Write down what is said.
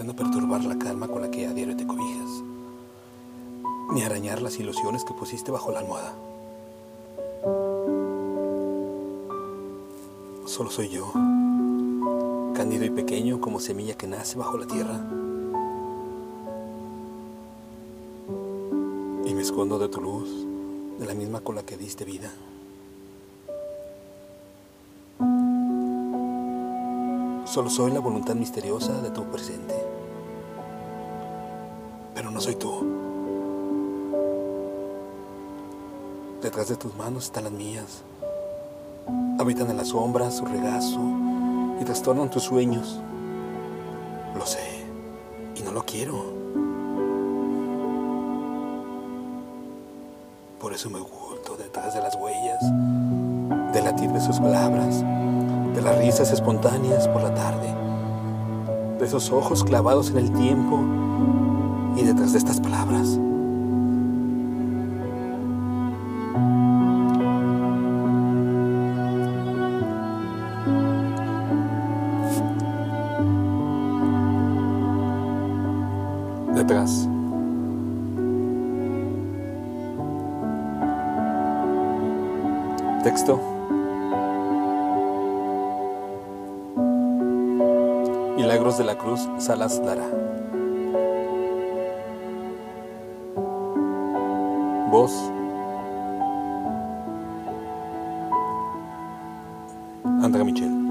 pretendo perturbar la calma con la que a diario te cobijas, ni arañar las ilusiones que pusiste bajo la almohada. Solo soy yo, cándido y pequeño como semilla que nace bajo la tierra. Y me escondo de tu luz, de la misma con la que diste vida. Solo soy la voluntad misteriosa de tu presente. Pero no soy tú. Detrás de tus manos están las mías. Habitan en la sombra su regazo y trastornan tus sueños. Lo sé y no lo quiero. Por eso me oculto detrás de las huellas, del latir de sus palabras de las risas espontáneas por la tarde, de esos ojos clavados en el tiempo y detrás de estas palabras. Detrás. Texto. Milagros de la Cruz, Salas Lara. Voz. Andrea Michel.